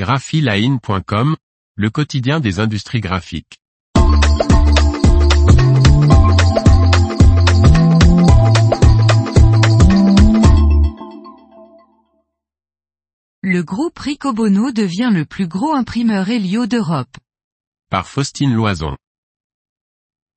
graphiline.com, le quotidien des industries graphiques. Le groupe Ricobono devient le plus gros imprimeur Helio d'Europe. Par Faustine Loison.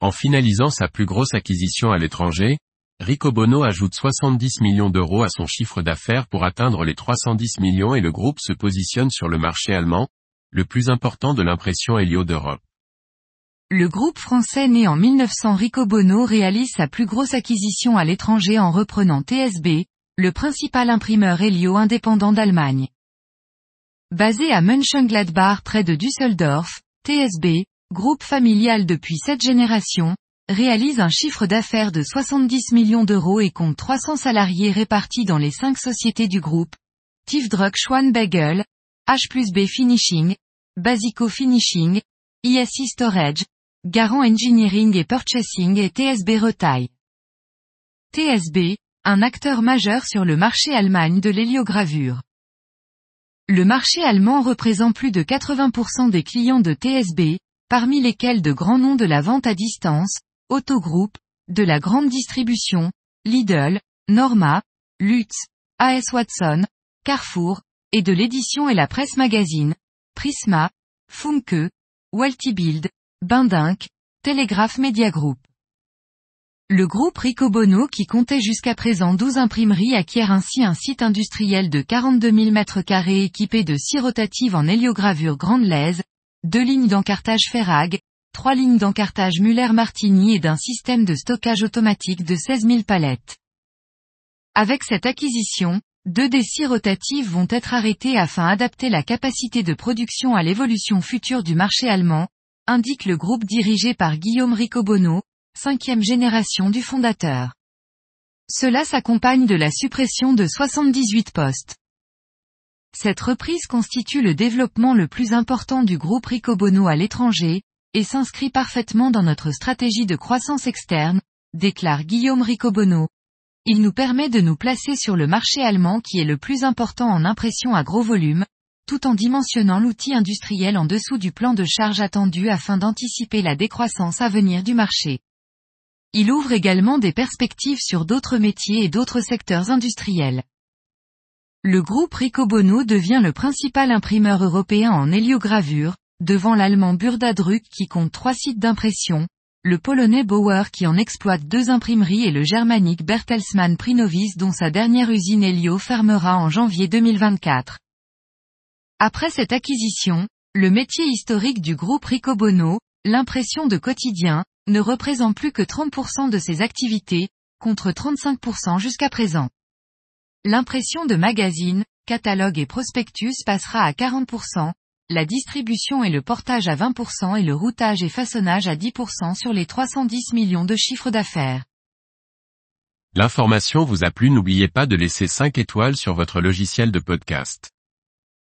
En finalisant sa plus grosse acquisition à l'étranger, Ricobono ajoute 70 millions d'euros à son chiffre d'affaires pour atteindre les 310 millions et le groupe se positionne sur le marché allemand, le plus important de l'impression Helio d'Europe. Le groupe français né en 1900 Ricobono réalise sa plus grosse acquisition à l'étranger en reprenant TSB, le principal imprimeur Helio indépendant d'Allemagne. Basé à Mönchengladbach près de Düsseldorf, TSB, groupe familial depuis sept générations, réalise un chiffre d'affaires de 70 millions d'euros et compte 300 salariés répartis dans les cinq sociétés du groupe, Tiefdruck Schwanbegel, H plus B Finishing, Basico Finishing, ISI Storage, Garant Engineering et Purchasing et TSB Retail. TSB, un acteur majeur sur le marché Allemagne de l'héliogravure. Le marché allemand représente plus de 80% des clients de TSB, parmi lesquels de grands noms de la vente à distance, Autogroup, de la grande distribution, Lidl, Norma, Lutz, AS Watson, Carrefour, et de l'édition et la presse magazine, Prisma, Funke, Waltibild, Bindink, Telegraph Media Group. Le groupe Ricobono qui comptait jusqu'à présent 12 imprimeries acquiert ainsi un site industriel de 42 000 m2 équipé de 6 rotatives en héliogravure grande lèse, deux lignes d'encartage Ferrag, trois lignes d'encartage Muller-Martini et d'un système de stockage automatique de 16 000 palettes. Avec cette acquisition, deux des six rotatives vont être arrêtées afin d'adapter la capacité de production à l'évolution future du marché allemand, indique le groupe dirigé par Guillaume Ricobono, cinquième génération du fondateur. Cela s'accompagne de la suppression de 78 postes. Cette reprise constitue le développement le plus important du groupe Ricobono à l'étranger, et s'inscrit parfaitement dans notre stratégie de croissance externe, déclare Guillaume Ricobono. Il nous permet de nous placer sur le marché allemand qui est le plus important en impression à gros volume, tout en dimensionnant l'outil industriel en dessous du plan de charge attendu afin d'anticiper la décroissance à venir du marché. Il ouvre également des perspectives sur d'autres métiers et d'autres secteurs industriels. Le groupe Ricobono devient le principal imprimeur européen en héliogravure, devant l'allemand Burdadruck qui compte trois sites d'impression, le polonais Bauer qui en exploite deux imprimeries et le germanique Bertelsmann Prinovis dont sa dernière usine Helio fermera en janvier 2024. Après cette acquisition, le métier historique du groupe Ricobono, l'impression de quotidien, ne représente plus que 30% de ses activités, contre 35% jusqu'à présent. L'impression de magazines, catalogues et prospectus passera à 40%, la distribution et le portage à 20% et le routage et façonnage à 10% sur les 310 millions de chiffres d'affaires. L'information vous a plu n'oubliez pas de laisser 5 étoiles sur votre logiciel de podcast.